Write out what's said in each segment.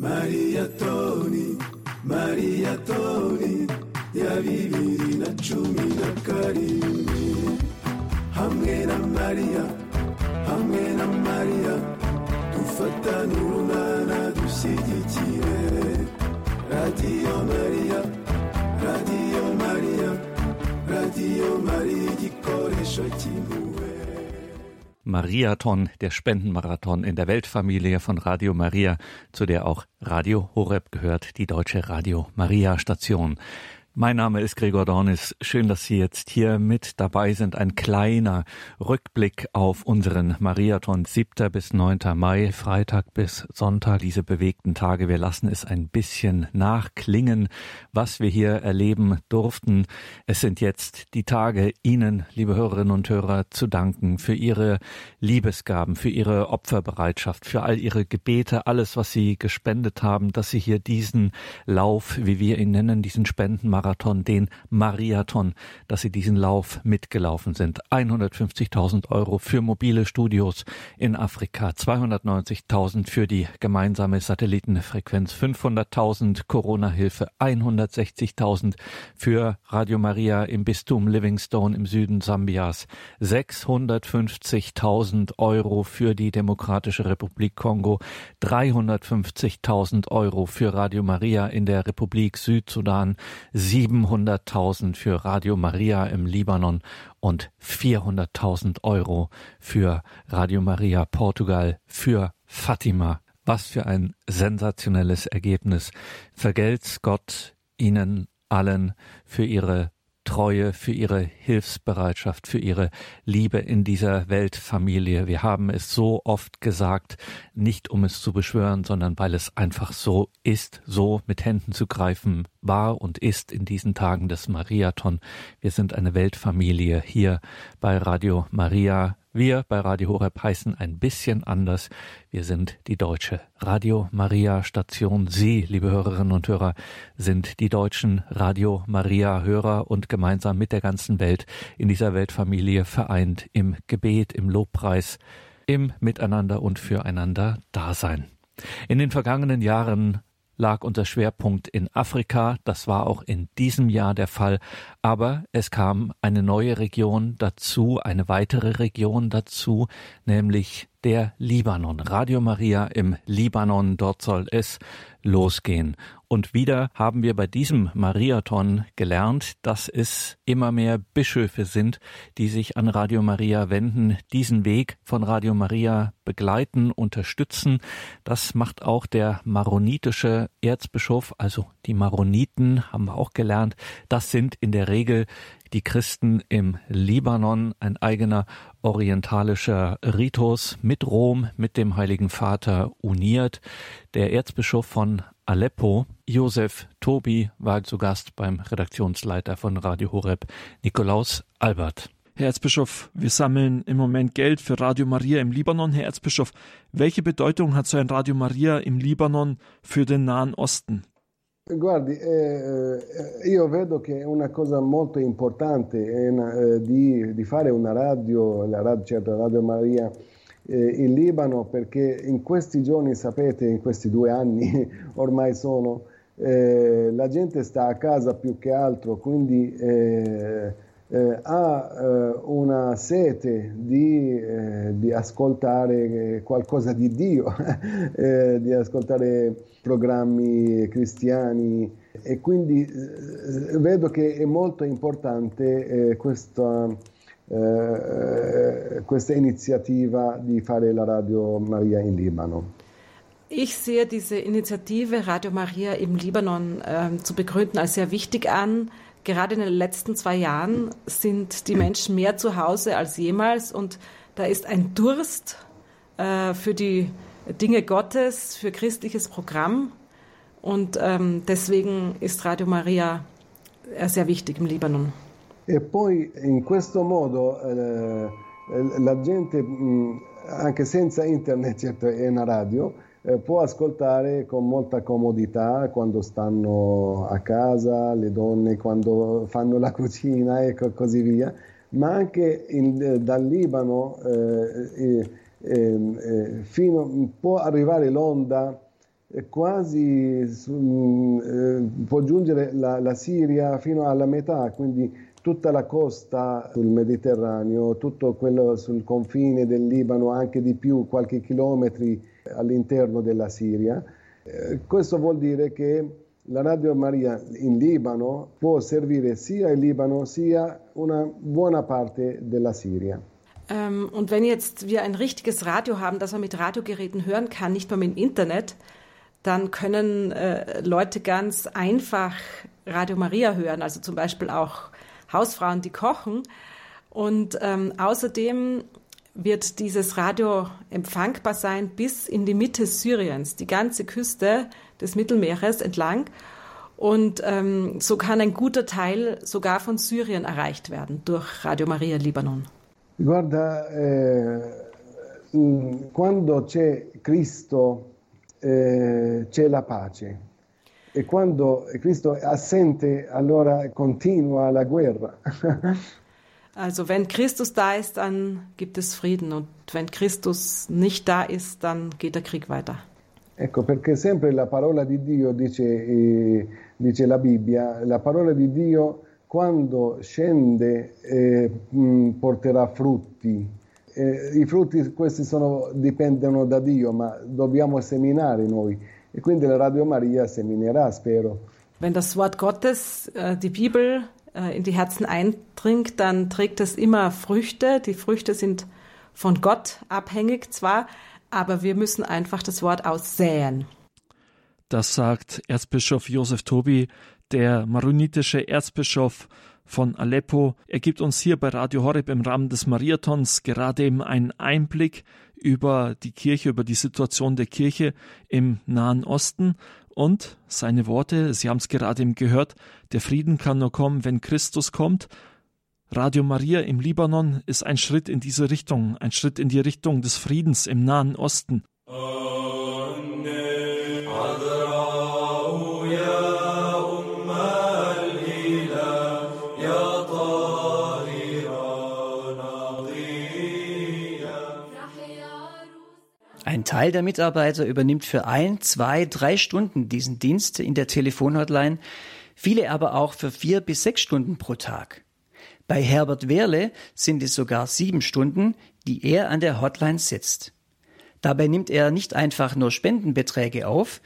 Maria Toni, Maria Toni, ya bibiri na cumi na karindwi hamwe na Maria, hamwe na Maria, dufatane urunana dushyigikire radiyo Maria, radiyo Maria, radiyo Maria igikoresho cy'impuhwe. Mariathon, der Spendenmarathon in der Weltfamilie von Radio Maria, zu der auch Radio Horeb gehört, die deutsche Radio Maria Station. Mein Name ist Gregor Dornis. Schön, dass Sie jetzt hier mit dabei sind. Ein kleiner Rückblick auf unseren Mariathon 7. bis 9. Mai, Freitag bis Sonntag, diese bewegten Tage. Wir lassen es ein bisschen nachklingen, was wir hier erleben durften. Es sind jetzt die Tage, Ihnen, liebe Hörerinnen und Hörer, zu danken für Ihre Liebesgaben, für Ihre Opferbereitschaft, für all Ihre Gebete, alles, was Sie gespendet haben, dass Sie hier diesen Lauf, wie wir ihn nennen, diesen Spendenmarathon Marathon, den Mariathon, dass sie diesen Lauf mitgelaufen sind. 150.000 Euro für mobile Studios in Afrika, 290.000 für die gemeinsame Satellitenfrequenz, 500.000 Corona-Hilfe, 160.000 für Radio Maria im Bistum Livingstone im Süden Sambias, 650.000 Euro für die Demokratische Republik Kongo, 350.000 Euro für Radio Maria in der Republik Südsudan, 700.000 für Radio Maria im Libanon und 400.000 Euro für Radio Maria Portugal für Fatima. Was für ein sensationelles Ergebnis. Vergelt's Gott Ihnen allen für Ihre Treue, für ihre Hilfsbereitschaft, für ihre Liebe in dieser Weltfamilie. Wir haben es so oft gesagt, nicht um es zu beschwören, sondern weil es einfach so ist, so mit Händen zu greifen war und ist in diesen Tagen des Mariathon. Wir sind eine Weltfamilie hier bei Radio Maria wir bei Radio Horeb heißen ein bisschen anders. Wir sind die deutsche Radio Maria Station. Sie, liebe Hörerinnen und Hörer, sind die deutschen Radio Maria Hörer und gemeinsam mit der ganzen Welt in dieser Weltfamilie vereint im Gebet, im Lobpreis, im Miteinander und füreinander Dasein. In den vergangenen Jahren lag unser Schwerpunkt in Afrika. Das war auch in diesem Jahr der Fall. Aber es kam eine neue Region dazu, eine weitere Region dazu, nämlich der Libanon. Radio Maria im Libanon, dort soll es losgehen. Und wieder haben wir bei diesem Mariathon gelernt, dass es immer mehr Bischöfe sind, die sich an Radio Maria wenden, diesen Weg von Radio Maria begleiten, unterstützen. Das macht auch der maronitische Erzbischof, also die Maroniten haben wir auch gelernt. Das sind in der Regel die Christen im Libanon, ein eigener orientalischer Ritus mit Rom, mit dem Heiligen Vater uniert. Der Erzbischof von Aleppo, Josef Tobi, war zu Gast beim Redaktionsleiter von Radio Horeb, Nikolaus Albert. Herr Erzbischof, wir sammeln im Moment Geld für Radio Maria im Libanon. Herr Erzbischof, welche Bedeutung hat so ein Radio Maria im Libanon für den Nahen Osten? Guardi, eh, eh, io vedo che è una cosa molto importante una, eh, di, di, fare una radio, la radio, certo, Radio Maria eh, in Libano, perché in questi giorni, sapete, in questi due anni ormai sono, eh, la gente sta a casa più che altro, quindi eh, ha una sete di, di, ascoltare qualcosa di Dio, di ascoltare programmi cristiani e quindi eh, vedo che è molto importante eh, questa, eh, questa Initiativa di fare la Radio Maria in Libano. Ich sehe diese Initiative Radio Maria im Libanon äh, zu begründen als sehr wichtig an. Gerade in den letzten zwei Jahren sind die Menschen mehr zu Hause als jemals und da ist ein Durst äh, für die Dinge Gottes, für christliches Programm. Und ähm, deswegen ist Radio Maria äh, sehr wichtig im Libanon. E poi in questo modo eh, la gente, anche senza internet, certo è una radio, eh, può ascoltare con molta comodità quando stanno a casa, le donne quando fanno la cucina e così via, ma anche in, dal Libano eh, eh, Ehm, eh, fino, può arrivare l'onda quasi eh, può giungere la, la Siria fino alla metà, quindi tutta la costa sul Mediterraneo, tutto quello sul confine del Libano, anche di più, qualche chilometri all'interno della Siria. Eh, questo vuol dire che la Radio Maria in Libano può servire sia il Libano sia una buona parte della Siria. Ähm, und wenn jetzt wir ein richtiges Radio haben, das man mit Radiogeräten hören kann, nicht nur mit dem Internet, dann können äh, Leute ganz einfach Radio Maria hören, also zum Beispiel auch Hausfrauen, die kochen. Und ähm, außerdem wird dieses Radio empfangbar sein bis in die Mitte Syriens, die ganze Küste des Mittelmeeres entlang. Und ähm, so kann ein guter Teil sogar von Syrien erreicht werden durch Radio Maria Libanon. Guarda, eh, quando c'è Cristo eh, c'è la pace e quando Cristo è assente allora continua la guerra. Also wenn Christus da ist, dann gibt es Frieden und wenn Christus nicht da ist, dann geht der Krieg weiter. Ecco perché sempre la parola di Dio, dice, eh, dice la Bibbia, la parola di Dio quando scende eh, porterà frutti. Eh, I frutti questi sono, dipendono da Dio, ma dobbiamo seminare noi. E quindi la Radio Maria seminerà, spero. Wenn das Wort Gottes, äh, die Bibel, äh, in die Herzen eindringt, dann trägt es immer Früchte. Die Früchte sind von Gott abhängig zwar, aber wir müssen einfach das Wort aussäen. Das sagt Erzbischof Josef Tobi, der maronitische Erzbischof von Aleppo. Er gibt uns hier bei Radio Horeb im Rahmen des Mariathons gerade eben einen Einblick über die Kirche, über die Situation der Kirche im Nahen Osten. Und seine Worte, Sie haben es gerade eben gehört, der Frieden kann nur kommen, wenn Christus kommt. Radio Maria im Libanon ist ein Schritt in diese Richtung, ein Schritt in die Richtung des Friedens im Nahen Osten. Ein Teil der Mitarbeiter übernimmt für ein, zwei, drei Stunden diesen Dienst in der Telefonhotline, viele aber auch für vier bis sechs Stunden pro Tag. Bei Herbert Wehrle sind es sogar sieben Stunden, die er an der Hotline sitzt. Dabei nimmt er nicht einfach nur Spendenbeträge auf,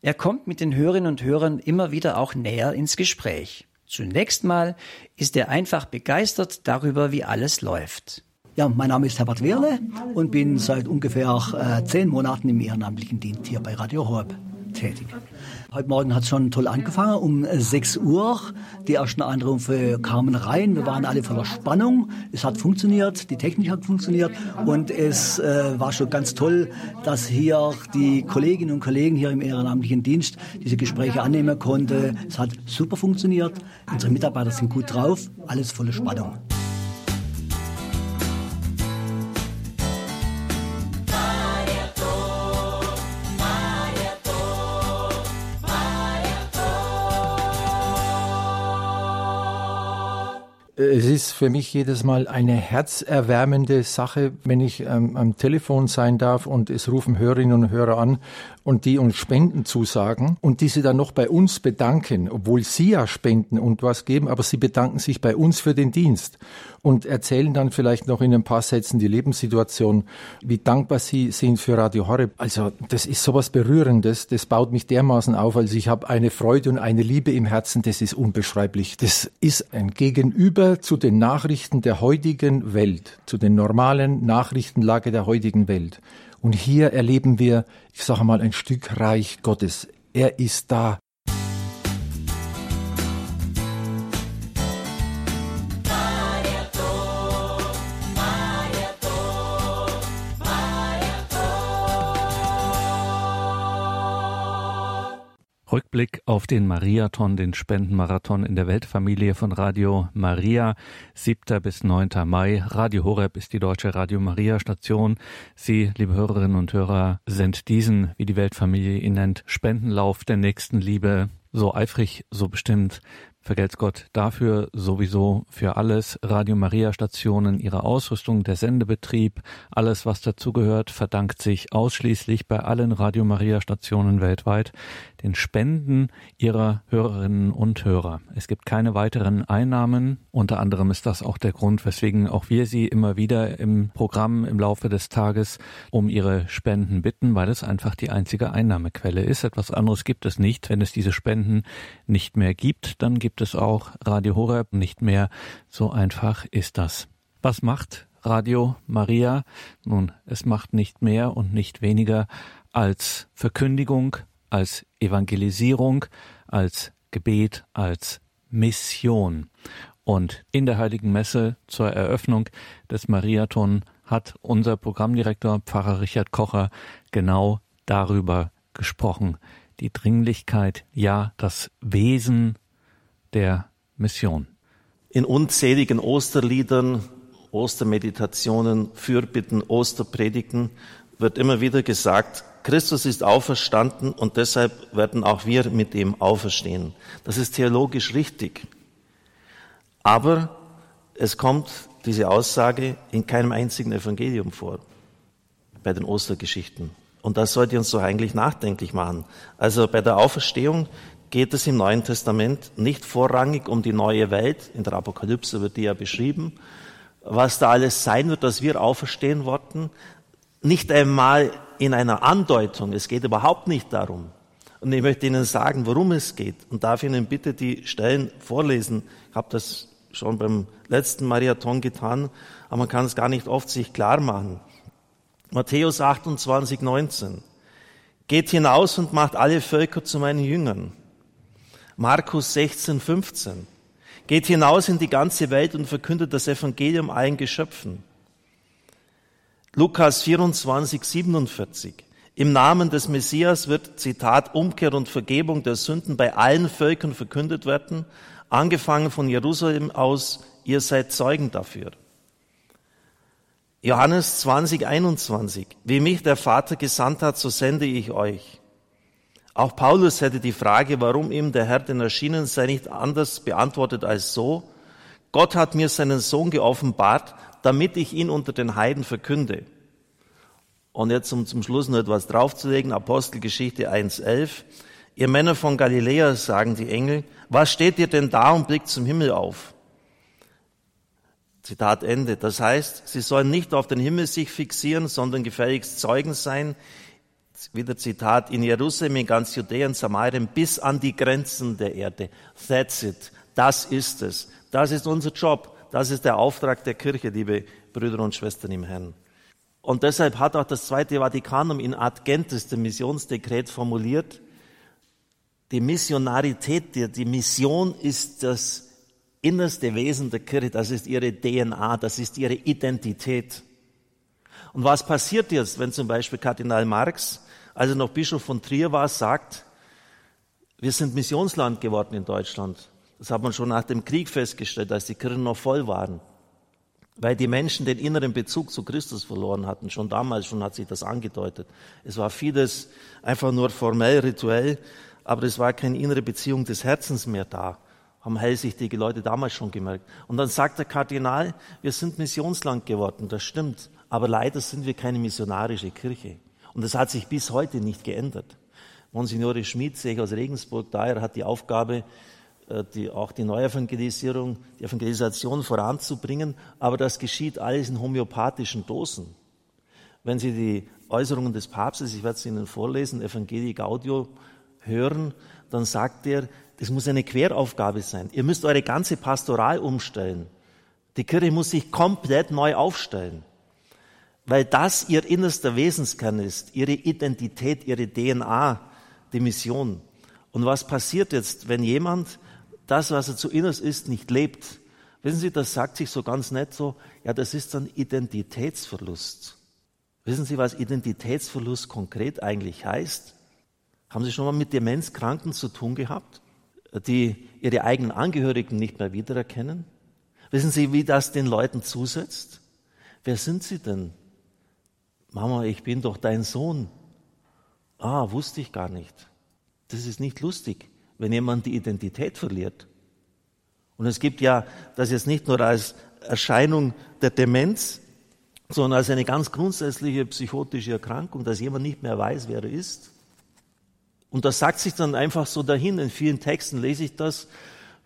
er kommt mit den Hörerinnen und Hörern immer wieder auch näher ins Gespräch. Zunächst mal ist er einfach begeistert darüber, wie alles läuft. Ja, mein Name ist Herbert Wehrle und bin seit ungefähr äh, zehn Monaten im ehrenamtlichen Dienst hier bei Radio Horb tätig. Heute Morgen hat es schon toll angefangen, um 6 Uhr. Die ersten Anrufe kamen rein. Wir waren alle voller Spannung. Es hat funktioniert, die Technik hat funktioniert und es äh, war schon ganz toll, dass hier die Kolleginnen und Kollegen hier im ehrenamtlichen Dienst diese Gespräche annehmen konnten. Es hat super funktioniert. Unsere Mitarbeiter sind gut drauf. Alles volle Spannung. Es ist für mich jedes Mal eine herzerwärmende Sache, wenn ich ähm, am Telefon sein darf und es rufen Hörerinnen und Hörer an und die uns Spenden zusagen und diese dann noch bei uns bedanken, obwohl sie ja spenden und was geben, aber sie bedanken sich bei uns für den Dienst und erzählen dann vielleicht noch in ein paar Sätzen die Lebenssituation, wie dankbar sie sind für Radio Horeb. Also das ist sowas Berührendes, das baut mich dermaßen auf, also ich habe eine Freude und eine Liebe im Herzen, das ist unbeschreiblich. Das ist ein Gegenüber zu den Nachrichten der heutigen Welt, zu den normalen Nachrichtenlage der heutigen Welt. Und hier erleben wir, ich sage mal, ein Stück Reich Gottes. Er ist da. Rückblick auf den Mariathon, den Spendenmarathon in der Weltfamilie von Radio Maria, 7. bis 9. Mai. Radio Horeb ist die deutsche Radio Maria Station. Sie, liebe Hörerinnen und Hörer, sind diesen, wie die Weltfamilie ihn nennt, Spendenlauf der nächsten Liebe so eifrig, so bestimmt vergelt's Gott dafür sowieso für alles. Radio Maria Stationen, ihre Ausrüstung, der Sendebetrieb, alles was dazugehört, verdankt sich ausschließlich bei allen Radio Maria Stationen weltweit den Spenden ihrer Hörerinnen und Hörer. Es gibt keine weiteren Einnahmen. Unter anderem ist das auch der Grund, weswegen auch wir Sie immer wieder im Programm im Laufe des Tages um Ihre Spenden bitten, weil es einfach die einzige Einnahmequelle ist. Etwas anderes gibt es nicht. Wenn es diese Spenden nicht mehr gibt, dann gibt es auch Radio Horeb nicht mehr. So einfach ist das. Was macht Radio Maria? Nun, es macht nicht mehr und nicht weniger als Verkündigung, als Evangelisierung, als Gebet, als Mission. Und in der Heiligen Messe zur Eröffnung des Mariathon hat unser Programmdirektor Pfarrer Richard Kocher genau darüber gesprochen. Die Dringlichkeit, ja, das Wesen der Mission. In unzähligen Osterliedern, Ostermeditationen, Fürbitten, Osterpredigten wird immer wieder gesagt, Christus ist auferstanden und deshalb werden auch wir mit ihm auferstehen. Das ist theologisch richtig. Aber es kommt diese Aussage in keinem einzigen Evangelium vor, bei den Ostergeschichten. Und das sollte uns so eigentlich nachdenklich machen. Also bei der Auferstehung geht es im Neuen Testament nicht vorrangig um die neue Welt. In der Apokalypse wird die ja beschrieben. Was da alles sein wird, dass wir auferstehen worden. Nicht einmal in einer Andeutung. Es geht überhaupt nicht darum. Und ich möchte Ihnen sagen, worum es geht. Und darf Ihnen bitte die Stellen vorlesen. Ich habe das schon beim letzten Marathon getan, aber man kann es gar nicht oft sich klar machen. Matthäus 28, 19. Geht hinaus und macht alle Völker zu meinen Jüngern. Markus 16, 15. Geht hinaus in die ganze Welt und verkündet das Evangelium allen Geschöpfen. Lukas 24, 47. Im Namen des Messias wird, Zitat, Umkehr und Vergebung der Sünden bei allen Völkern verkündet werden, angefangen von Jerusalem aus, ihr seid Zeugen dafür. Johannes 20, 21. Wie mich der Vater gesandt hat, so sende ich euch. Auch Paulus hätte die Frage, warum ihm der Herr denn erschienen sei, nicht anders beantwortet als so. Gott hat mir seinen Sohn geoffenbart, damit ich ihn unter den Heiden verkünde. Und jetzt, um zum Schluss noch etwas draufzulegen, Apostelgeschichte 1.11. Ihr Männer von Galiläa, sagen die Engel, was steht ihr denn da und blickt zum Himmel auf? Zitat Ende. Das heißt, sie sollen nicht auf den Himmel sich fixieren, sondern gefälligst Zeugen sein. Wieder Zitat, in Jerusalem, in ganz Judäa Samarien bis an die Grenzen der Erde. That's it. Das ist es. Das ist unser Job. Das ist der Auftrag der Kirche, liebe Brüder und Schwestern im Herrn. Und deshalb hat auch das Zweite Vatikanum in Ad Gentes, dem Missionsdekret, formuliert, die Missionarität, die Mission ist das innerste Wesen der Kirche, das ist ihre DNA, das ist ihre Identität. Und was passiert jetzt, wenn zum Beispiel Kardinal Marx, als er noch Bischof von Trier war, sagt, wir sind Missionsland geworden in Deutschland. Das hat man schon nach dem Krieg festgestellt, als die Kirchen noch voll waren. Weil die Menschen den inneren Bezug zu Christus verloren hatten. Schon damals schon hat sich das angedeutet. Es war vieles einfach nur formell, rituell, aber es war keine innere Beziehung des Herzens mehr da. Haben hellsichtige Leute damals schon gemerkt. Und dann sagt der Kardinal, wir sind Missionsland geworden. Das stimmt. Aber leider sind wir keine missionarische Kirche. Und das hat sich bis heute nicht geändert. Monsignore Schmid, sehe ich aus Regensburg, daher hat die Aufgabe, äh, die, auch die Neuevangelisierung, die Evangelisation voranzubringen, aber das geschieht alles in homöopathischen Dosen. Wenn Sie die Äußerungen des Papstes, ich werde es Ihnen vorlesen, Evangelii Gaudio, hören, dann sagt er, das muss eine Queraufgabe sein. Ihr müsst eure ganze Pastoral umstellen. Die Kirche muss sich komplett neu aufstellen, weil das ihr innerster Wesenskern ist, ihre Identität, ihre DNA, die Mission. Und was passiert jetzt, wenn jemand das, was er zu innerst ist, nicht lebt. Wissen Sie, das sagt sich so ganz nett so, ja, das ist dann Identitätsverlust. Wissen Sie, was Identitätsverlust konkret eigentlich heißt? Haben Sie schon mal mit Demenzkranken zu tun gehabt, die ihre eigenen Angehörigen nicht mehr wiedererkennen? Wissen Sie, wie das den Leuten zusetzt? Wer sind Sie denn? Mama, ich bin doch dein Sohn. Ah, wusste ich gar nicht. Das ist nicht lustig wenn jemand die Identität verliert. Und es gibt ja das jetzt nicht nur als Erscheinung der Demenz, sondern als eine ganz grundsätzliche psychotische Erkrankung, dass jemand nicht mehr weiß, wer er ist. Und das sagt sich dann einfach so dahin. In vielen Texten lese ich das.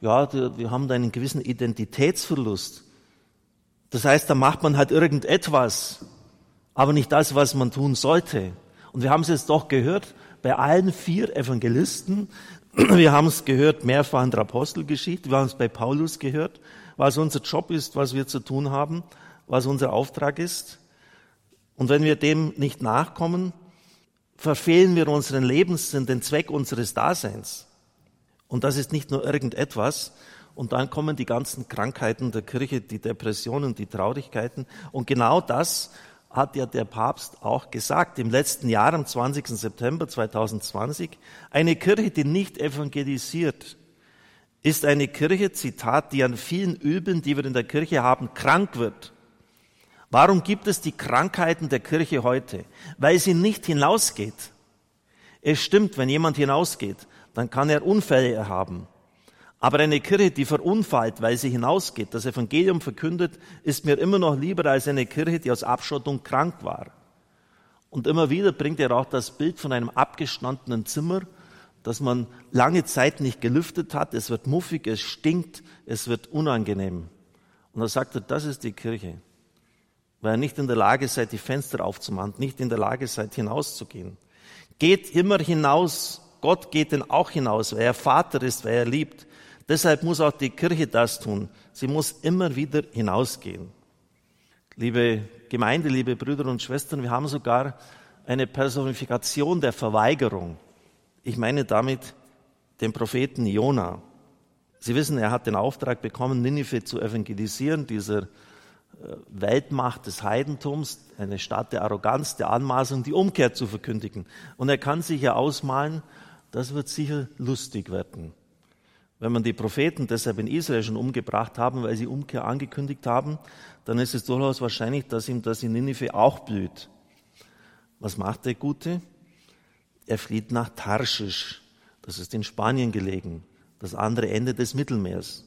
Ja, wir haben da einen gewissen Identitätsverlust. Das heißt, da macht man halt irgendetwas, aber nicht das, was man tun sollte. Und wir haben es jetzt doch gehört bei allen vier Evangelisten. Wir haben es gehört mehrfach in der Apostelgeschichte. Wir haben es bei Paulus gehört, was unser Job ist, was wir zu tun haben, was unser Auftrag ist. Und wenn wir dem nicht nachkommen, verfehlen wir unseren Lebenssinn, den Zweck unseres Daseins. Und das ist nicht nur irgendetwas. Und dann kommen die ganzen Krankheiten der Kirche, die Depressionen, die Traurigkeiten. Und genau das hat ja der Papst auch gesagt im letzten Jahr, am 20. September 2020, eine Kirche, die nicht evangelisiert, ist eine Kirche, Zitat, die an vielen Übeln, die wir in der Kirche haben, krank wird. Warum gibt es die Krankheiten der Kirche heute? Weil sie nicht hinausgeht. Es stimmt, wenn jemand hinausgeht, dann kann er Unfälle haben. Aber eine Kirche, die verunfallt, weil sie hinausgeht, das Evangelium verkündet, ist mir immer noch lieber als eine Kirche, die aus Abschottung krank war. Und immer wieder bringt er auch das Bild von einem abgestandenen Zimmer, das man lange Zeit nicht gelüftet hat. Es wird muffig, es stinkt, es wird unangenehm. Und er, das ist die Kirche. Weil ihr nicht in der Lage seid, die Fenster aufzumachen, nicht in der Lage seid, hinauszugehen. Geht immer hinaus. Gott geht denn auch hinaus, weil er Vater ist, weil er liebt. Deshalb muss auch die Kirche das tun. Sie muss immer wieder hinausgehen. Liebe Gemeinde, liebe Brüder und Schwestern, wir haben sogar eine Personifikation der Verweigerung. Ich meine damit den Propheten Jona. Sie wissen, er hat den Auftrag bekommen, Ninive zu evangelisieren, dieser äh, Weltmacht des Heidentums, eine Stadt der Arroganz, der Anmaßung, die Umkehr zu verkündigen. Und er kann sich ja ausmalen, das wird sicher lustig werden. Wenn man die Propheten deshalb in Israel schon umgebracht haben, weil sie Umkehr angekündigt haben, dann ist es durchaus wahrscheinlich, dass ihm das in Ninive auch blüht. Was macht der Gute? Er flieht nach Tarschisch. Das ist in Spanien gelegen. Das andere Ende des Mittelmeers.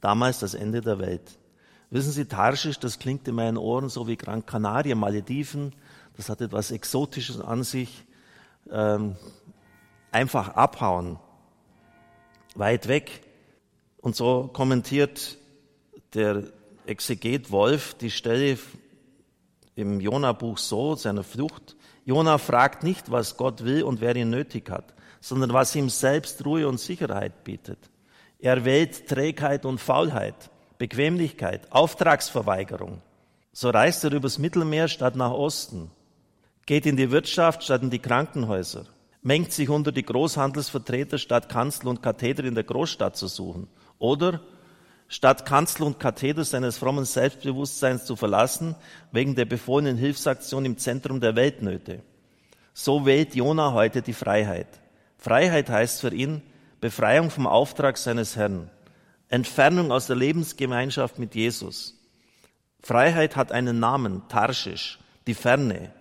Damals das Ende der Welt. Wissen Sie, Tarschisch, das klingt in meinen Ohren so wie Gran Canaria, Malediven. Das hat etwas Exotisches an sich. Ähm, einfach abhauen weit weg. Und so kommentiert der Exeget Wolf die Stelle im Jona-Buch so, seiner Flucht. Jona fragt nicht, was Gott will und wer ihn nötig hat, sondern was ihm selbst Ruhe und Sicherheit bietet. Er wählt Trägheit und Faulheit, Bequemlichkeit, Auftragsverweigerung. So reist er übers Mittelmeer statt nach Osten, geht in die Wirtschaft statt in die Krankenhäuser, mengt sich unter die Großhandelsvertreter, statt Kanzel und Katheder in der Großstadt zu suchen. Oder statt Kanzel und Katheder seines frommen Selbstbewusstseins zu verlassen, wegen der befohlenen Hilfsaktion im Zentrum der Weltnöte. So wählt Jona heute die Freiheit. Freiheit heißt für ihn Befreiung vom Auftrag seines Herrn, Entfernung aus der Lebensgemeinschaft mit Jesus. Freiheit hat einen Namen, Tarschisch, die Ferne,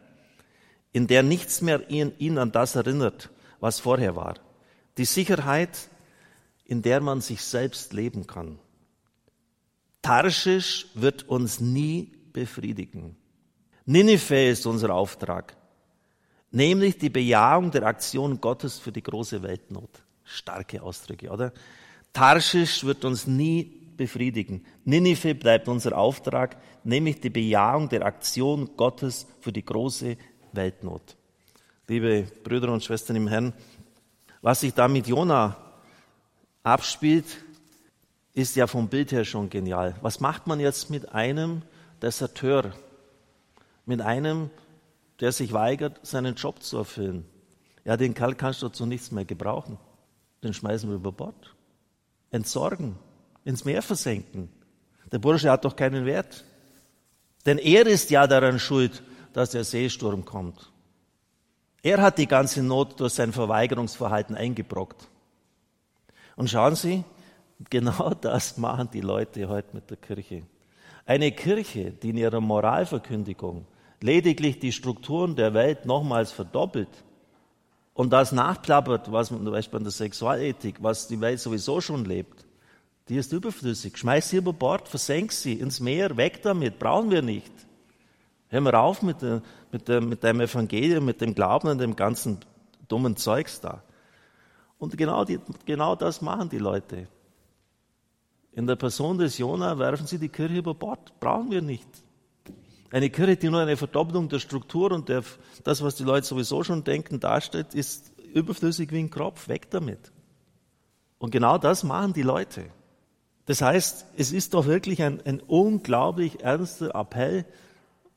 in der nichts mehr ihn, ihn an das erinnert, was vorher war. Die Sicherheit, in der man sich selbst leben kann. Tarschisch wird uns nie befriedigen. Ninive ist unser Auftrag, nämlich die Bejahung der Aktion Gottes für die große Weltnot. Starke Ausdrücke, oder? Tarschisch wird uns nie befriedigen. Ninive bleibt unser Auftrag, nämlich die Bejahung der Aktion Gottes für die große Weltnot. Liebe Brüder und Schwestern im Herrn, was sich da mit Jona abspielt, ist ja vom Bild her schon genial. Was macht man jetzt mit einem Deserteur? Mit einem, der sich weigert, seinen Job zu erfüllen? Ja, den Kerl kannst du zu nichts mehr gebrauchen. Den schmeißen wir über Bord. Entsorgen. Ins Meer versenken. Der Bursche hat doch keinen Wert. Denn er ist ja daran schuld, dass der Seesturm kommt. Er hat die ganze Not durch sein Verweigerungsverhalten eingebrockt. Und schauen Sie, genau das machen die Leute heute mit der Kirche. Eine Kirche, die in ihrer Moralverkündigung lediglich die Strukturen der Welt nochmals verdoppelt und das nachplappert, was man zum Beispiel in der Sexualethik, was die Welt sowieso schon lebt, Die ist überflüssig. Schmeiß sie über Bord, versenk sie ins Meer, weg damit, brauchen wir nicht. Hör mal auf mit, der, mit, der, mit deinem Evangelium, mit dem Glauben an dem ganzen dummen Zeugs da. Und genau, die, genau das machen die Leute. In der Person des Jona werfen sie die Kirche über Bord. Brauchen wir nicht. Eine Kirche, die nur eine Verdopplung der Struktur und der, das, was die Leute sowieso schon denken, darstellt, ist überflüssig wie ein Kropf. Weg damit. Und genau das machen die Leute. Das heißt, es ist doch wirklich ein, ein unglaublich ernster Appell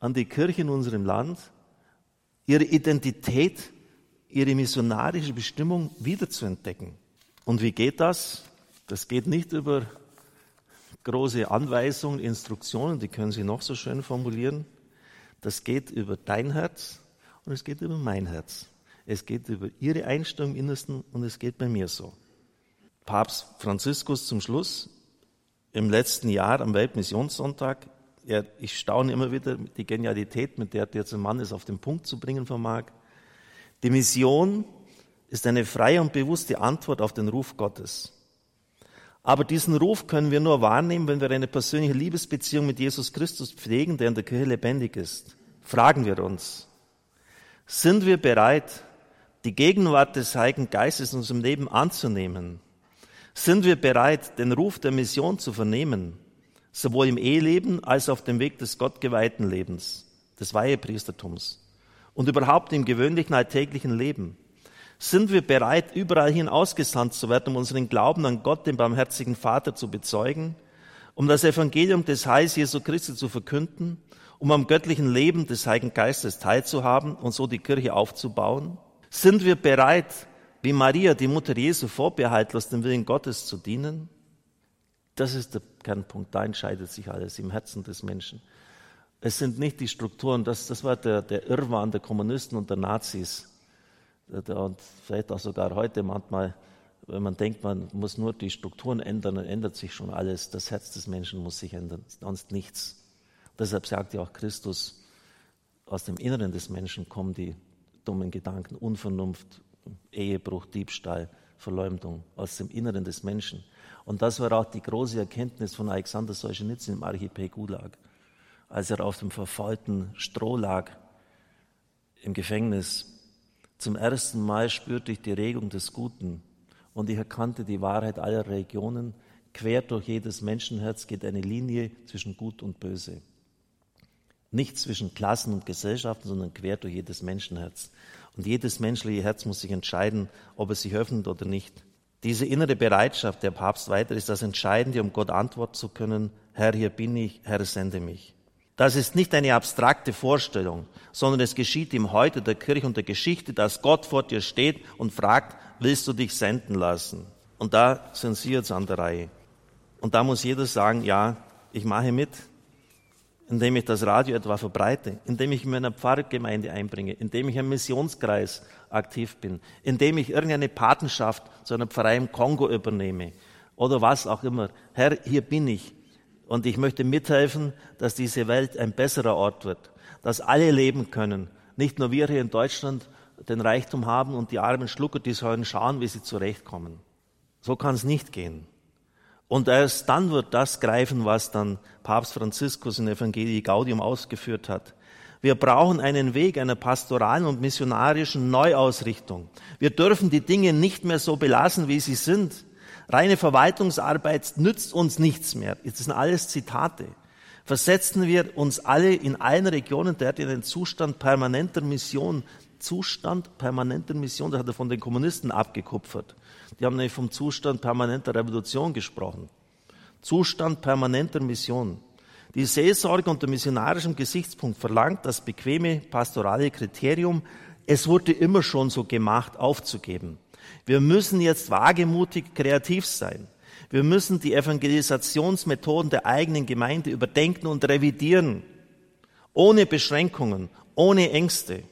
an die Kirche in unserem Land, ihre Identität, ihre missionarische Bestimmung wiederzuentdecken. Und wie geht das? Das geht nicht über große Anweisungen, Instruktionen, die können Sie noch so schön formulieren. Das geht über dein Herz und es geht über mein Herz. Es geht über Ihre Einstellung im Innersten und es geht bei mir so. Papst Franziskus zum Schluss im letzten Jahr am Weltmissionssonntag, er, ich staune immer wieder die Genialität, mit der der Mann es auf den Punkt zu bringen vermag. Die Mission ist eine freie und bewusste Antwort auf den Ruf Gottes. Aber diesen Ruf können wir nur wahrnehmen, wenn wir eine persönliche Liebesbeziehung mit Jesus Christus pflegen, der in der Kirche lebendig ist. Fragen wir uns, sind wir bereit, die Gegenwart des Heiligen Geistes in unserem Leben anzunehmen? Sind wir bereit, den Ruf der Mission zu vernehmen, sowohl im Eheleben als auf dem Weg des gottgeweihten Lebens, des Weihepriestertums und überhaupt im gewöhnlichen alltäglichen Leben? Sind wir bereit, überall hin ausgesandt zu werden, um unseren Glauben an Gott, den barmherzigen Vater, zu bezeugen, um das Evangelium des Heils Jesu Christi zu verkünden, um am göttlichen Leben des Heiligen Geistes teilzuhaben und so die Kirche aufzubauen? Sind wir bereit, wie Maria, die Mutter Jesu, vorbehaltlos dem Willen Gottes zu dienen? Das ist der Kernpunkt. Da entscheidet sich alles im Herzen des Menschen. Es sind nicht die Strukturen, das, das war der, der Irrwahn der Kommunisten und der Nazis und vielleicht auch sogar heute manchmal, wenn man denkt, man muss nur die Strukturen ändern, dann ändert sich schon alles. Das Herz des Menschen muss sich ändern, sonst nichts. Deshalb sagt ja auch Christus, aus dem Inneren des Menschen kommen die dummen Gedanken, Unvernunft, Ehebruch, Diebstahl, Verleumdung, aus dem Inneren des Menschen. Und das war auch die große Erkenntnis von Alexander Solzhenitsyn im Archipel Gulag, als er auf dem verfaulten Stroh lag im Gefängnis zum ersten Mal spürte ich die Regung des Guten und ich erkannte die Wahrheit aller Religionen. Quer durch jedes Menschenherz geht eine Linie zwischen Gut und Böse. Nicht zwischen Klassen und Gesellschaften, sondern quer durch jedes Menschenherz. Und jedes menschliche Herz muss sich entscheiden, ob es sich öffnet oder nicht. Diese innere Bereitschaft, der Papst weiter, ist das Entscheidende, um Gott antworten zu können, Herr, hier bin ich, Herr, sende mich. Das ist nicht eine abstrakte Vorstellung, sondern es geschieht im Heute der Kirche und der Geschichte, dass Gott vor dir steht und fragt, willst du dich senden lassen? Und da sind Sie jetzt an der Reihe. Und da muss jeder sagen, ja, ich mache mit, indem ich das Radio etwa verbreite, indem ich in meiner Pfarrgemeinde einbringe, indem ich im Missionskreis aktiv bin, indem ich irgendeine Patenschaft zu einer Pfarrei im Kongo übernehme oder was auch immer. Herr, hier bin ich. Und ich möchte mithelfen, dass diese Welt ein besserer Ort wird, dass alle leben können. Nicht nur wir hier in Deutschland den Reichtum haben und die armen Schlucker, die sollen schauen, wie sie zurechtkommen. So kann es nicht gehen. Und erst dann wird das greifen, was dann Papst Franziskus in Evangelii Gaudium ausgeführt hat. Wir brauchen einen Weg einer pastoralen und missionarischen Neuausrichtung. Wir dürfen die Dinge nicht mehr so belassen, wie sie sind. Reine Verwaltungsarbeit nützt uns nichts mehr. Das sind alles Zitate. Versetzen wir uns alle in allen Regionen der in den Zustand permanenter Mission. Zustand permanenter Mission, das hat er von den Kommunisten abgekupfert. Die haben nämlich vom Zustand permanenter Revolution gesprochen. Zustand permanenter Mission. Die Seelsorge unter missionarischem Gesichtspunkt verlangt das bequeme pastorale Kriterium, es wurde immer schon so gemacht, aufzugeben. Wir müssen jetzt wagemutig kreativ sein. Wir müssen die Evangelisationsmethoden der eigenen Gemeinde überdenken und revidieren. Ohne Beschränkungen, ohne Ängste.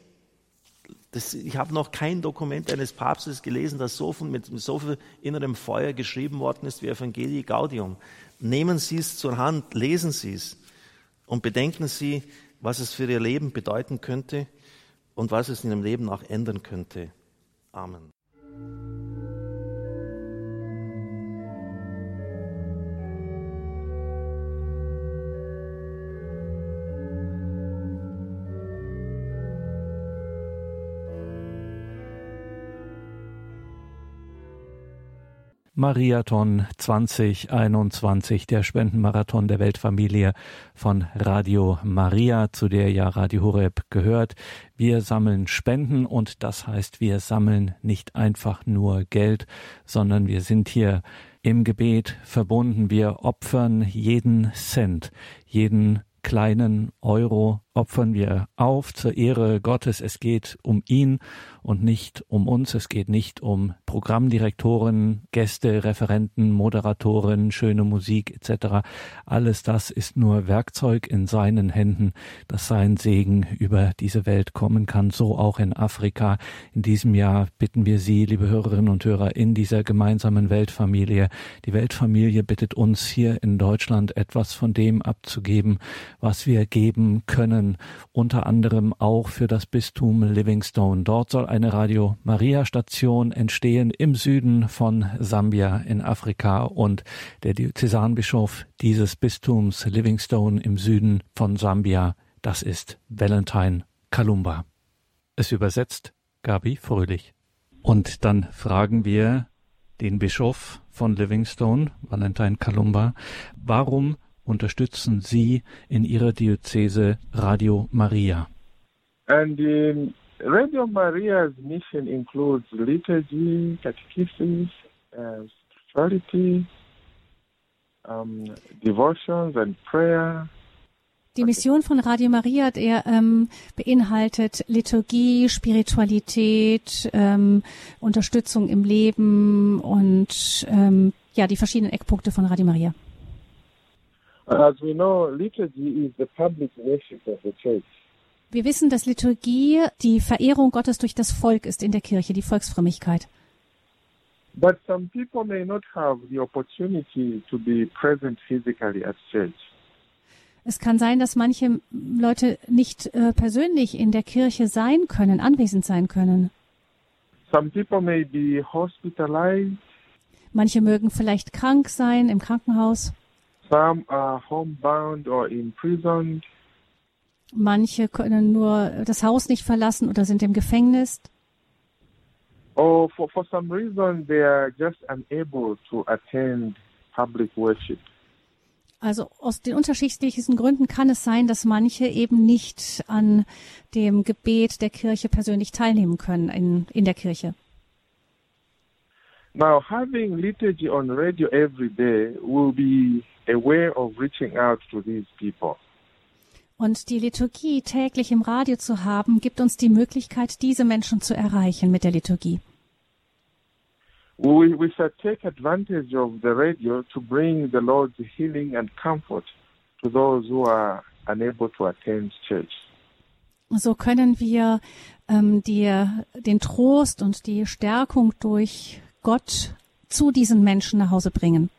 Das, ich habe noch kein Dokument eines Papstes gelesen, das so viel, mit so viel innerem Feuer geschrieben worden ist wie Evangelii Gaudium. Nehmen Sie es zur Hand, lesen Sie es und bedenken Sie, was es für Ihr Leben bedeuten könnte und was es in Ihrem Leben auch ändern könnte. Amen. Mariathon 2021, der Spendenmarathon der Weltfamilie von Radio Maria, zu der ja Radio Horeb gehört. Wir sammeln Spenden und das heißt, wir sammeln nicht einfach nur Geld, sondern wir sind hier im Gebet verbunden. Wir opfern jeden Cent, jeden kleinen Euro opfern wir auf zur Ehre Gottes. Es geht um ihn und nicht um uns. Es geht nicht um Programmdirektoren, Gäste, Referenten, Moderatoren, schöne Musik etc. Alles das ist nur Werkzeug in seinen Händen, dass sein Segen über diese Welt kommen kann. So auch in Afrika. In diesem Jahr bitten wir Sie, liebe Hörerinnen und Hörer, in dieser gemeinsamen Weltfamilie. Die Weltfamilie bittet uns hier in Deutschland etwas von dem abzugeben, was wir geben können Missionen, unter anderem auch für das Bistum Livingstone. Dort soll eine Radio Maria Station entstehen im Süden von Sambia in Afrika und der Diözesanbischof dieses Bistums Livingstone im Süden von Sambia, das ist Valentine Kalumba. Es übersetzt Gabi Fröhlich. Und dann fragen wir den Bischof von Livingstone, Valentine Kalumba, warum unterstützen Sie in Ihrer Diözese Radio Maria? And um, Radio Maria's mission includes liturgy, catechesis, uh, spirituality, um, devotions and prayer. Die Mission von Radio Maria hat er ähm, beinhaltet Liturgie, Spiritualität, ähm, Unterstützung im Leben und ähm, ja die verschiedenen Eckpunkte von Radio Maria. As we know, liturgy is the public worship of the church. Wir wissen, dass Liturgie die Verehrung Gottes durch das Volk ist in der Kirche, die Volksfrömmigkeit. But some people may not have the opportunity to be present physically at church. Es kann sein, dass manche Leute nicht äh, persönlich in der Kirche sein können, anwesend sein können. Some people may be hospitalized. Manche mögen vielleicht krank sein im Krankenhaus. Some are homebound or imprisoned. Manche können nur das Haus nicht verlassen oder sind im Gefängnis. Or for, for some reason they are just unable to attend public worship. Also aus den unterschiedlichsten Gründen kann es sein, dass manche eben nicht an dem Gebet der Kirche persönlich teilnehmen können in, in der Kirche. Now, having liturgy on radio every day will be a way of reaching out to these people. Und die Liturgie täglich im Radio zu haben, gibt uns die Möglichkeit, diese Menschen zu erreichen mit der Liturgie. We, we shall take advantage of the radio to bring the Lord's healing and comfort to those who are unable to attend church. So können wir ähm, die, den Trost und die Stärkung durch Gott zu diesen Menschen nach Hause bringen.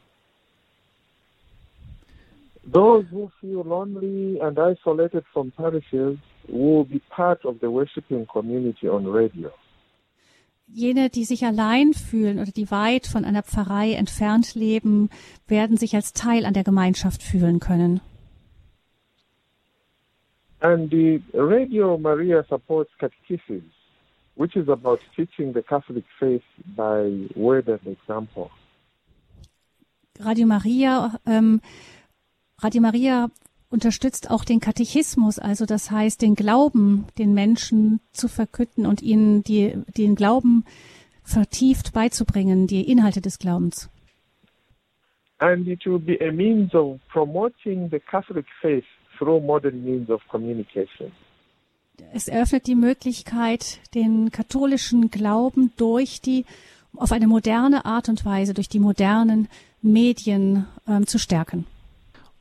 Those who feel lonely and isolated from parishes will be part of the worshiping community on radio. Jene, die sich allein fühlen oder die weit von einer Pfarrei entfernt leben, werden sich als Teil an der Gemeinschaft fühlen können. And the Radio Maria supports catechesis, which is about teaching the Catholic faith by word and example. Radio Maria ähm, Radio Maria unterstützt auch den Katechismus, also das heißt den Glauben den Menschen zu verkünden und ihnen die, den Glauben vertieft beizubringen, die Inhalte des Glaubens. And it will be a means of promoting the Catholic faith through modern means of communication. Es eröffnet die Möglichkeit, den katholischen Glauben durch die auf eine moderne Art und Weise durch die modernen Medien ähm, zu stärken.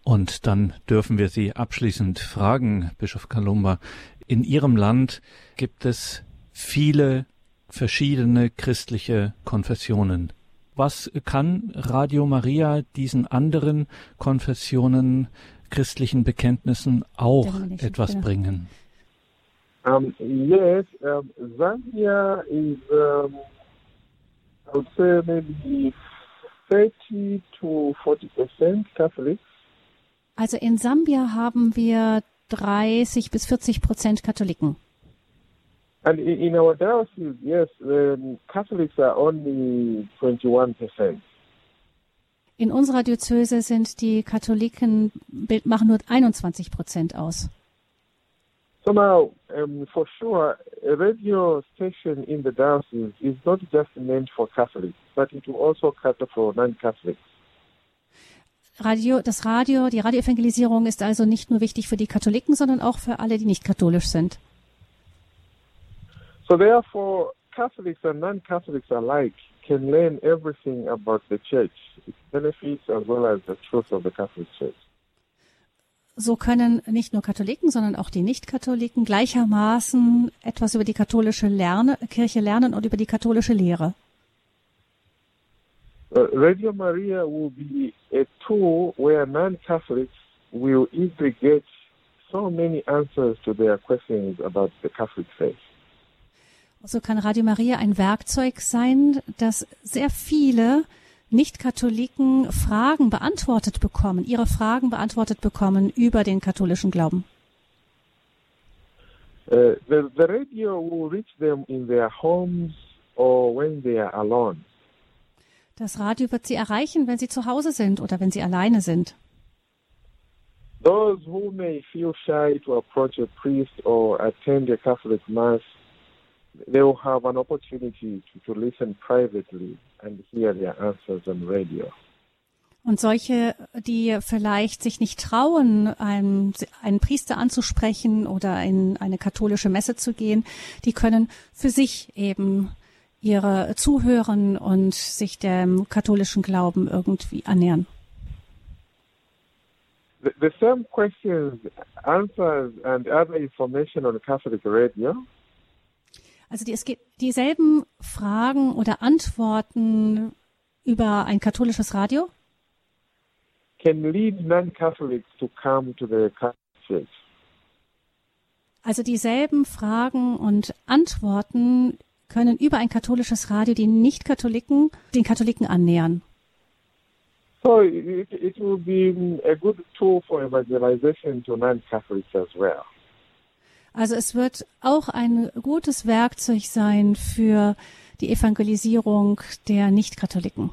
Und dann dürfen wir Sie abschließend fragen, Bischof Kalumba, in Ihrem Land gibt es viele verschiedene christliche Konfessionen. Was kann Radio Maria diesen anderen Konfessionen, christlichen Bekenntnissen auch etwas genau. bringen? Um, yes, um, Zambia is, um, I would say maybe 30 to 40 percent Catholics. Also in Sambia haben wir 30 bis 40 Prozent Katholiken. And in our diocese, yes, Catholics are only 21 percent. In unserer Diözese sind die Katholiken machen nur 21 Prozent aus. So now, um, for sure, a radio station in the diocese is not just meant for Catholics, but it will also cater for non-Catholics. Radio, das Radio, die Radioevangelisierung ist also nicht nur wichtig für die Katholiken, sondern auch für alle, die nicht katholisch sind. So therefore, Catholics and non-Catholics alike can learn everything about the church, its benefits as well as the truth of the Catholic Church. So können nicht nur Katholiken, sondern auch die Nicht-Katholiken gleichermaßen etwas über die katholische Lerne, Kirche lernen und über die katholische Lehre. Uh, Radio Maria will be a tool where non-Catholics will easily get so many answers to their questions about the Catholic faith. So kann Radio Maria ein Werkzeug sein, das sehr viele Nicht-Katholiken Fragen beantwortet bekommen, ihre Fragen beantwortet bekommen über den katholischen Glauben. Uh, the, the radio will reach them in their homes or when they are alone. Das Radio wird sie erreichen, wenn sie zu Hause sind oder wenn sie alleine sind. Those who may feel shy to approach a priest or attend a Catholic Mass, they will have an opportunity to, to listen privately and hear their answers on radio. Und solche, die vielleicht sich nicht trauen, einen, einen Priester anzusprechen oder in eine katholische Messe zu gehen, die können für sich eben ihre zuhören und sich dem katholischen Glauben irgendwie annähern. The, the same questions, answers, and other information on Catholic radio Also die, es geht dieselben Fragen oder Antworten über ein katholisches Radio can lead non-Catholics to come to the Catholic Church. Also dieselben Fragen und Antworten können über ein katholisches Radio die Nicht-Katholiken den Katholiken annähern. So it, it will be a good tool for evangelization to non-Catholics as well. Also es wird auch ein gutes Werkzeug sein für die Evangelisierung der Nicht-Katholiken.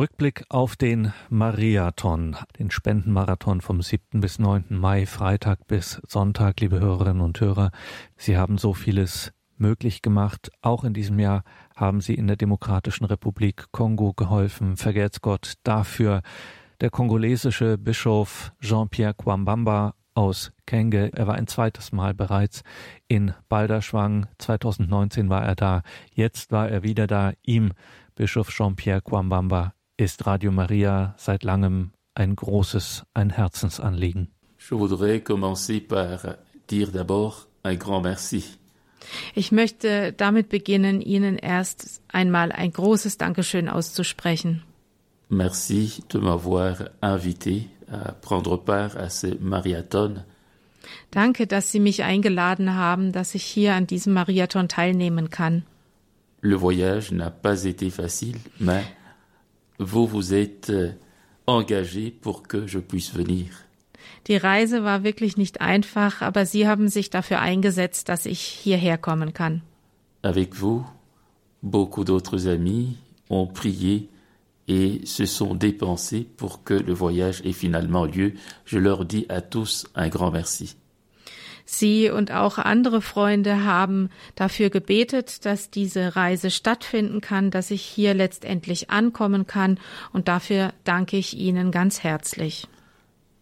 Rückblick auf den Mariathon, den Spendenmarathon vom 7. bis 9. Mai, Freitag bis Sonntag, liebe Hörerinnen und Hörer. Sie haben so vieles möglich gemacht. Auch in diesem Jahr haben Sie in der Demokratischen Republik Kongo geholfen. Vergelt's Gott dafür. Der kongolesische Bischof Jean-Pierre Kwambamba aus Kenge. Er war ein zweites Mal bereits in Balderschwang. 2019 war er da. Jetzt war er wieder da. Ihm, Bischof Jean-Pierre Kwambamba, ist Radio Maria seit langem ein großes, ein Herzensanliegen. Je voudrais commencer par dire d'abord un grand merci. Ich möchte damit beginnen, Ihnen erst einmal ein großes Dankeschön auszusprechen. Merci de m'avoir invité à prendre part à ce marathon. Danke, dass Sie mich eingeladen haben, dass ich hier an diesem Marathon teilnehmen kann. Le voyage n'a pas été facile, mais vous vous êtes engagé pour que je puisse venir. Die Reise war wirklich nicht einfach, aber Sie haben sich dafür eingesetzt, dass ich hierher kommen kann. Avec vous, beaucoup d'autres amis ont prié et se sont dépensés pour que le voyage ait finalement lieu. Je leur dis à tous un grand merci. Sie und auch andere Freunde haben dafür gebetet, dass diese Reise stattfinden kann, dass ich hier letztendlich ankommen kann und dafür danke ich Ihnen ganz herzlich.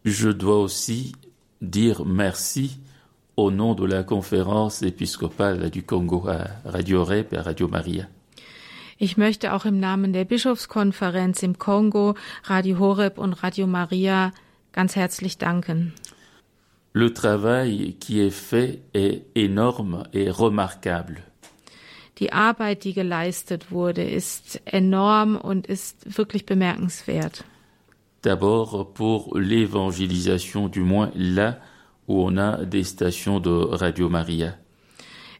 Je dois aussi dire merci au nom de la conférence épiscopale du Congo à Radio Rep et à Radio Maria. Ich möchte auch im Namen der Bischofskonferenz im Kongo, Radio Horeb und Radio Maria ganz herzlich danken. Le travail qui est fait est énorme et remarquable. Die Arbeit, die geleistet wurde, ist enorm und ist wirklich bemerkenswert. D'abord pour l'évangélisation, du moins là où on a des stations de Radio Maria.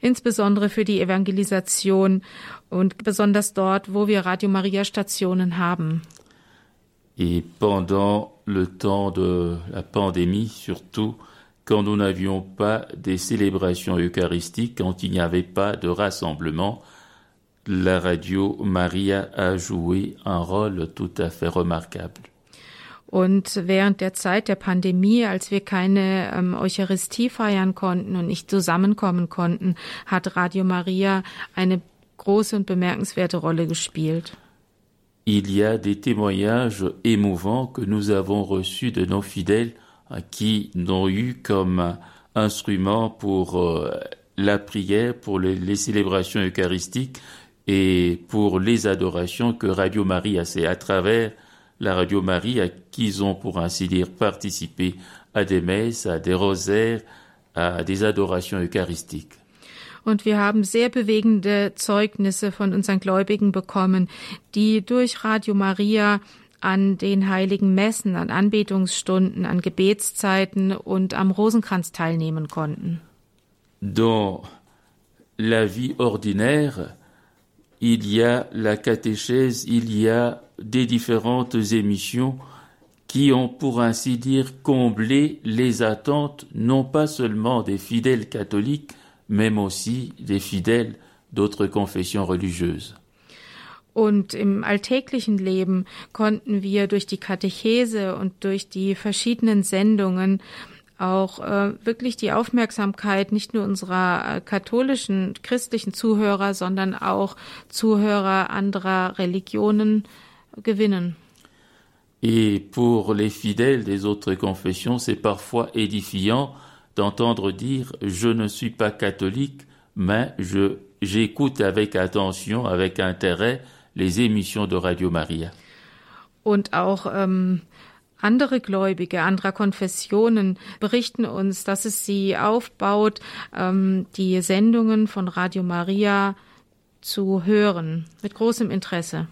insbesondere für die Evangelisation und besonders dort, wo wir Radio Maria Stationen haben. Et pendant le temps de la pandémie, surtout, quand nous n'avions pas des célébrations eucharistiques, quand il n'y avait pas de rassemblement, la radio Maria a joué un rôle tout à fait remarquable. Und während der Zeit der Pandemie, als wir keine ähm, Eucharistie feiern konnten und nicht zusammenkommen konnten, hat Radio Maria eine große und bemerkenswerte Rolle gespielt. Il y a des témoignages émouvants que nous avons reçus de nos fidèles qui n'ont eu comme instrument pour euh, la prière, pour les, célébrations eucharistiques et pour les adorations que Radio Maria, c'est à travers la Radio Maria qu'ils ont, pour ainsi dire, participé à des messes, à des rosaires, à des adorations eucharistiques. Und wir haben sehr bewegende Zeugnisse von unseren Gläubigen bekommen, die durch Radio Maria an den heiligen Messen, an Anbetungsstunden, an Gebetszeiten und am Rosenkranz teilnehmen konnten. Dans la vie ordinaire, il y a la catéchèse, il y a des différentes émissions qui ont, pour ainsi dire, comblé les attentes non pas seulement des fidèles catholiques, même aussi des fidèles d'autres confessions religieuses. Und im alltäglichen Leben konnten wir durch die Katechese und durch die verschiedenen Sendungen auch äh, wirklich die Aufmerksamkeit nicht nur unserer äh, katholischen, christlichen Zuhörer, sondern auch Zuhörer anderer Religionen gewinnen. Et pour les fidèles des autres confessions, c'est parfois édifiant d'entendre dire je ne suis pas catholique, mais je j'écoute avec attention, avec intérêt les émissions de Radio Maria. Und auch ähm, andere Gläubige anderer Konfessionen berichten uns, dass es sie aufbaut, ähm, die Sendungen von Radio Maria zu hören, mit großem Interesse.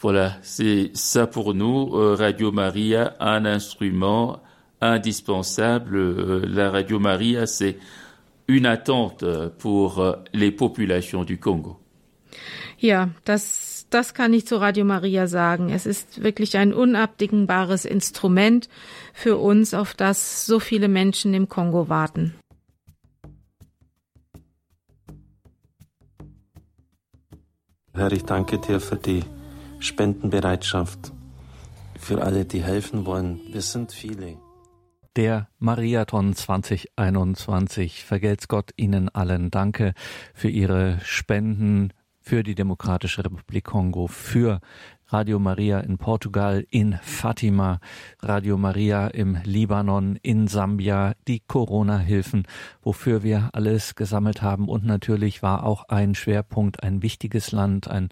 Voilà, c'est ça pour nous, euh, Radio Maria, un instrument indispensable. Euh, la Radio Maria, c'est une attente pour euh, les populations du Congo. Ja, das, das kann ich zu Radio Maria sagen. Es ist wirklich ein unabdingbares Instrument für uns, auf das so viele Menschen im Kongo warten. Herr, ich danke dir für die Spendenbereitschaft, für alle, die helfen wollen. Wir sind viele. Der Mariathon 2021. Vergelt's Gott Ihnen allen. Danke für Ihre Spenden für die Demokratische Republik Kongo, für Radio Maria in Portugal, in Fatima, Radio Maria im Libanon, in Sambia, die Corona-Hilfen, wofür wir alles gesammelt haben. Und natürlich war auch ein Schwerpunkt, ein wichtiges Land, ein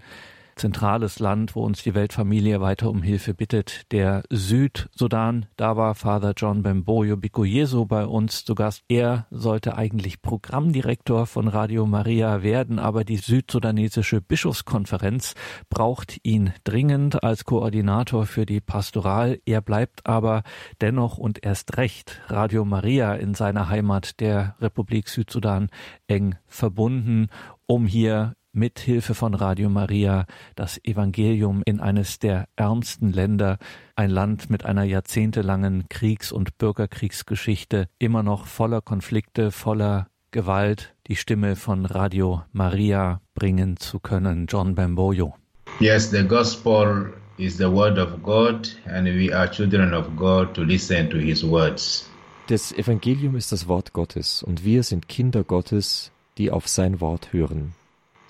zentrales Land, wo uns die Weltfamilie weiter um Hilfe bittet. Der Südsudan, da war Father John Bemboyo Bikoyeso bei uns zu Gast. Er sollte eigentlich Programmdirektor von Radio Maria werden, aber die südsudanesische Bischofskonferenz braucht ihn dringend als Koordinator für die Pastoral. Er bleibt aber dennoch und erst recht Radio Maria in seiner Heimat der Republik Südsudan eng verbunden, um hier mit Hilfe von Radio Maria das Evangelium in eines der ärmsten Länder, ein Land mit einer jahrzehntelangen Kriegs- und Bürgerkriegsgeschichte, immer noch voller Konflikte, voller Gewalt, die Stimme von Radio Maria bringen zu können. John Bamboyo. Yes, the gospel is the word of God and we are children of God to listen to his words. Das Evangelium ist das Wort Gottes und wir sind Kinder Gottes, die auf sein Wort hören.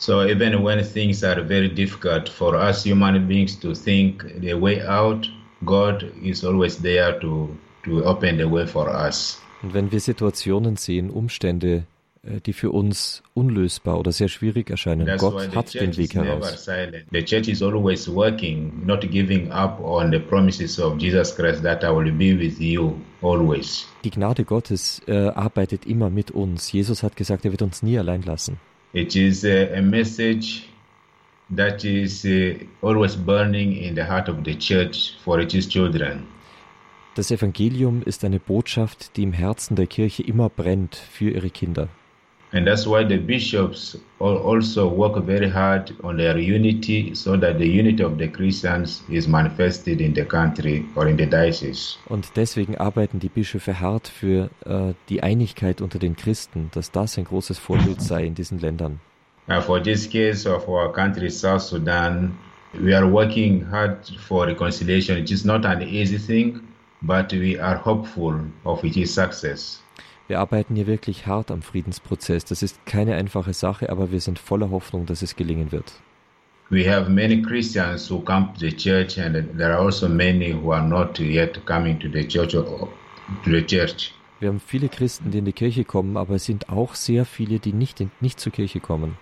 So even when things are very difficult for us human beings to think the way out, God is always there to, to open the way for us. Und wenn wir Situationen sehen, Umstände, die für uns unlösbar oder sehr schwierig erscheinen, That's Gott hat den Weg heraus. The church is always working, not giving up on the promises of Jesus Christ that I will be with you always. Die Gnade Gottes äh, arbeitet immer mit uns. Jesus hat gesagt, er wird uns nie allein lassen. It is a, message that is uh, always burning in the heart of the church for its children. Das Evangelium ist eine Botschaft, die im Herzen der Kirche immer brennt für ihre Kinder. And that's why the bishops also work very hard on their unity so that the unity of the Christians is manifested in the country or in the diocese. Und deswegen arbeiten die Bischöfe hart für äh, die Einigkeit unter den Christen, dass das ein großes Vorbild sei in diesen Ländern. Uh, for this case of our country, South Sudan, we are working hard for reconciliation. It is not an easy thing, but we are hopeful of its success. Wir arbeiten hier wirklich hart am Friedensprozess. Das ist keine einfache Sache, aber wir sind voller Hoffnung, dass es gelingen wird. We have many Christians who come to the church, and there are also many who are not yet coming to the church. To the church. Wir haben viele Christen, die in die Kirche kommen, aber es sind auch sehr viele, die nicht, in, nicht zur Kirche kommen.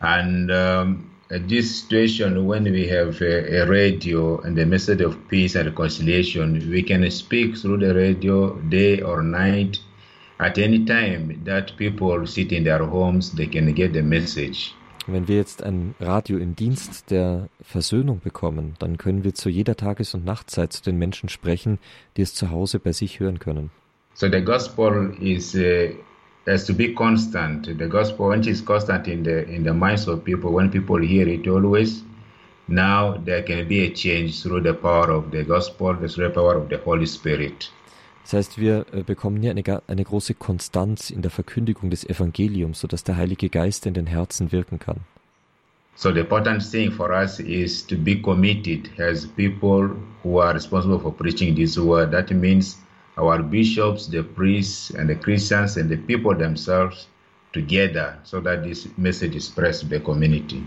And um, this situation, when we have a, a, radio and the message of peace and reconciliation, we can speak through the radio day or night at any time that people sit in their homes, they can get the message. Wenn wir jetzt ein Radio im Dienst der Versöhnung bekommen, dann können wir zu jeder Tages- und Nachtzeit zu den Menschen sprechen, die es zu Hause bei sich hören können. So the gospel is uh, has to be constant. The gospel, when it is constant in the in the minds of people, when people hear it always, now there can be a change through the power of the gospel, through the power of the Holy Spirit. Das heißt, wir bekommen hier eine, eine große Konstanz in der Verkündigung des Evangeliums, sodass der Heilige Geist in den Herzen wirken kann. So the important thing for us is to be committed as people who are responsible for preaching this word. That means our bishops, the priests, and the Christians and the people themselves together, so that this message is spread to the community.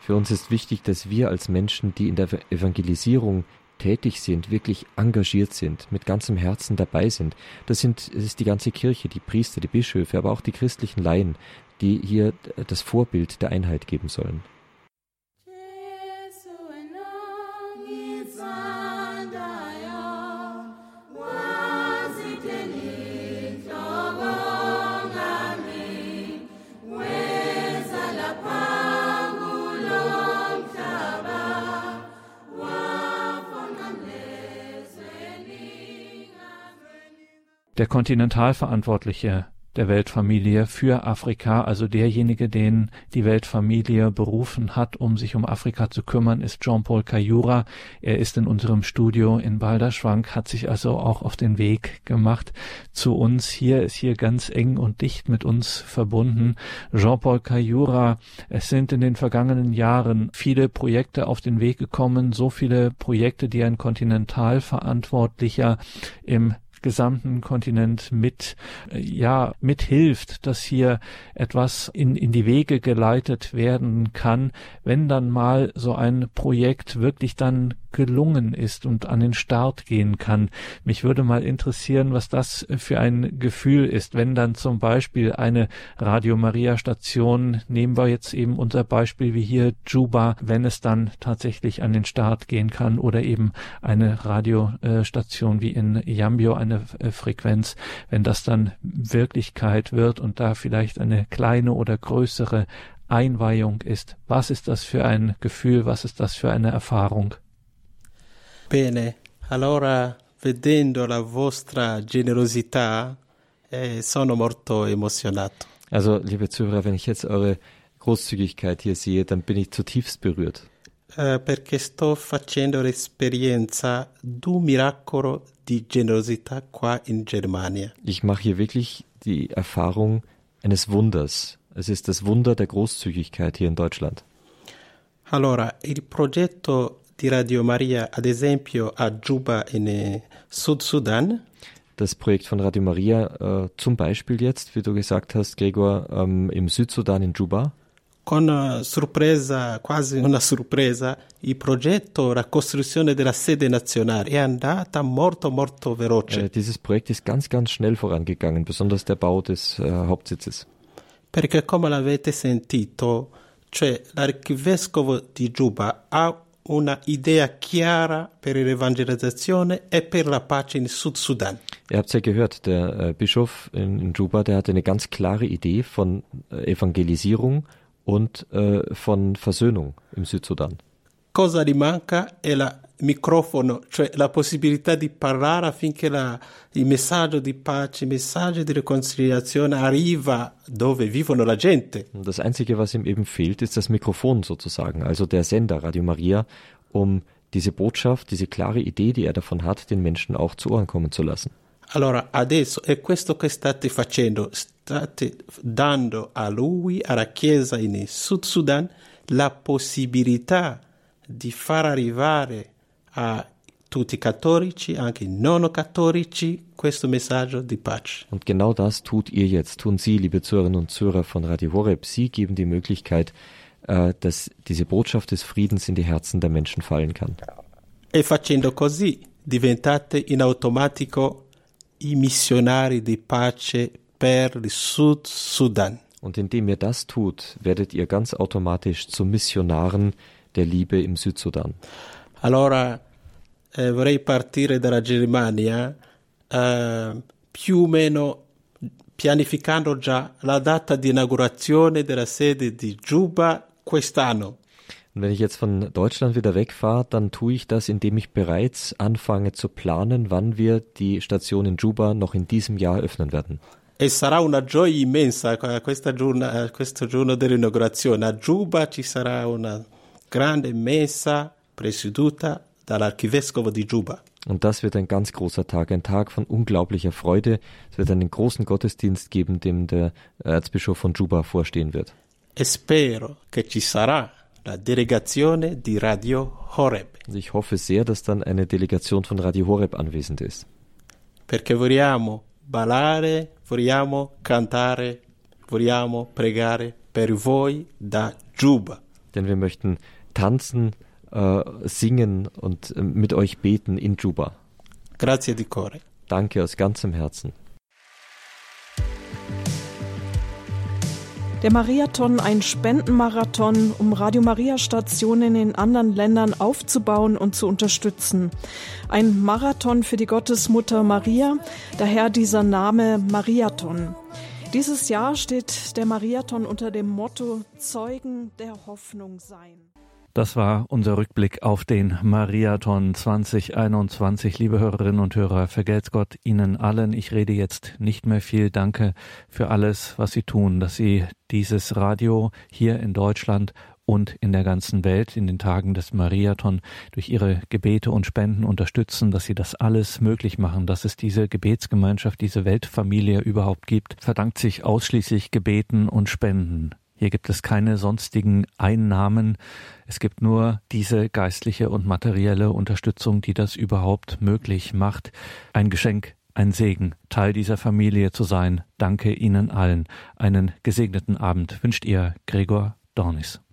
Für uns ist wichtig, dass wir als Menschen, die in der Evangelisierung tätig sind, wirklich engagiert sind, mit ganzem Herzen dabei sind. Das sind, es ist die ganze Kirche, die Priester, die Bischöfe, aber auch die christlichen Laien, die hier das Vorbild der Einheit geben sollen. Der Kontinentalverantwortliche der Weltfamilie für Afrika, also derjenige, den die Weltfamilie berufen hat, um sich um Afrika zu kümmern, ist Jean-Paul Kayura. Er ist in unserem Studio in Balderschwank, hat sich also auch auf den Weg gemacht zu uns. Hier ist hier ganz eng und dicht mit uns verbunden. Jean-Paul Kayura, es sind in den vergangenen Jahren viele Projekte auf den Weg gekommen, so viele Projekte, die ein Kontinentalverantwortlicher im gesamten Kontinent mit, ja, mithilft, dass hier etwas in, in die Wege geleitet werden kann, wenn dann mal so ein Projekt wirklich dann gelungen ist und an den Start gehen kann. Mich würde mal interessieren, was das für ein Gefühl ist, wenn dann zum Beispiel eine Radio Maria Station, nehmen wir jetzt eben unser Beispiel wie hier Juba, wenn es dann tatsächlich an den Start gehen kann oder eben eine Radiostation wie in Yambio, eine Frequenz, wenn das dann Wirklichkeit wird und da vielleicht eine kleine oder größere Einweihung ist. Was ist das für ein Gefühl? Was ist das für eine Erfahrung? Bene, allora vedendo la vostra generosità eh, sono molto emozionato. Also, liebe Zuhörer, wenn ich jetzt eure Großzügigkeit hier sehe, dann bin ich zutiefst berührt. Eh, perché sto facendo l'esperienza d'un miracolo di generosità qua in Germania. Ich mache hier wirklich die Erfahrung eines Wunders. Es ist das Wunder der Großzügigkeit hier in Deutschland. Allora, il progetto di Radio Maria, ad esempio a Juba in Sud Sudan. Das Projekt von Radio Maria, äh, zum Beispiel jetzt, wie du gesagt hast, Gregor, ähm, im Südsudan in Juba. Con sorpresa, quasi una sorpresa, il progetto la costruzione della sede nazionale è andata molto molto veloce. Äh, dieses Projekt ist ganz ganz schnell vorangegangen, besonders der Bau des äh, Hauptsitzes. Perché come l'avete sentito, cioè l'archivescovo di Juba ha una idea chiara per l'evangelizzazione e per la pace in Sud Sudan. Ihr habt ja gehört, der äh, Bischof in, in Juba, der hatte eine ganz klare Idee von äh, Evangelisierung und äh, von Versöhnung im Südsudan. Cosa gli manca è la microfono, cioè la possibilità di parlare affinché la, il messaggio di pace, il messaggio di riconciliazione arriva dove vivono la gente. Das Einzige, was ihm eben fehlt, ist das Mikrofon sozusagen, also der Sender Radio Maria, um diese Botschaft, diese klare Idee, die er davon hat, den Menschen auch zu Ohren kommen zu lassen. Allora, adesso è questo che state facendo, state dando a lui, alla Chiesa in Sud Sudan, la possibilità di far arrivare a tutti cattolici, anche non cattolici, questo messaggio di pace. Und genau das tut ihr jetzt, tun Sie, liebe Zuhörerinnen und Zuhörer von Radio Horeb. Sie geben die Möglichkeit, äh, dass diese Botschaft des Friedens in die Herzen der Menschen fallen kann. E facendo così diventate in automatico i missionari di pace per il Sud Sudan. Und indem ihr das tut, werdet ihr ganz automatisch zu Missionaren der Liebe im Südsudan. Allora eh, vorrei partire dalla Germania eh, più o meno pianificando già la data di inaugurazione della sede di Juba quest'anno. Und wenn ich jetzt von Deutschland wieder wegfahre, dann tue ich das, indem ich bereits anfange zu planen, wann wir die Station in Juba noch in diesem Jahr öffnen werden. E sarà una gioia immensa questa giorno, questo giorno dell'inaugurazione. A Juba ci sarà una grande messa presieduta dall'archivescovo di Juba. Und das wird ein ganz großer Tag, ein Tag von unglaublicher Freude. Es wird einen großen Gottesdienst geben, dem der Erzbischof von Juba vorstehen wird. E spero che ci sarà la delegazione di Radio Horeb. Und ich hoffe sehr, dass dann eine Delegation von Radio Horeb anwesend ist. Perché vogliamo ballare, vogliamo cantare, vogliamo pregare per voi da Juba. Denn wir möchten tanzen, äh, singen und äh, mit euch beten in Juba. Grazie di cuore. Danke aus ganzem Herzen. Der Mariathon, ein Spendenmarathon, um Radio Maria Stationen in anderen Ländern aufzubauen und zu unterstützen. Ein Marathon für die Gottesmutter Maria, daher dieser Name Mariathon. Dieses Jahr steht der Mariathon unter dem Motto Zeugen der Hoffnung sein. Das war unser Rückblick auf den Mariathon 2021. Liebe Hörerinnen und Hörer, vergelt's Gott Ihnen allen. Ich rede jetzt nicht mehr viel. Danke für alles, was Sie tun, dass Sie dieses Radio hier in Deutschland und in der ganzen Welt in den Tagen des Mariathon durch ihre Gebete und Spenden unterstützen, dass sie das alles möglich machen, dass es diese Gebetsgemeinschaft, diese Weltfamilie überhaupt gibt, verdankt sich ausschließlich Gebeten und Spenden. Hier gibt es keine sonstigen Einnahmen. Es gibt nur diese geistliche und materielle Unterstützung, die das überhaupt möglich macht. Ein Geschenk, ein Segen, Teil dieser Familie zu sein. Danke Ihnen allen. Einen gesegneten Abend wünscht Ihr Gregor Dornis.